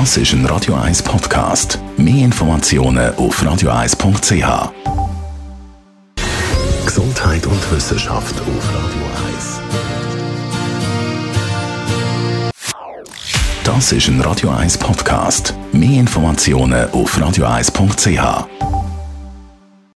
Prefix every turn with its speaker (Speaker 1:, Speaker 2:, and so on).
Speaker 1: Das ist ein Radio 1 Podcast. Mehr Informationen auf radio1.ch. Gesundheit und Wissenschaft auf Radio 1. Das ist ein Radio 1 Podcast. Mehr Informationen auf radio1.ch.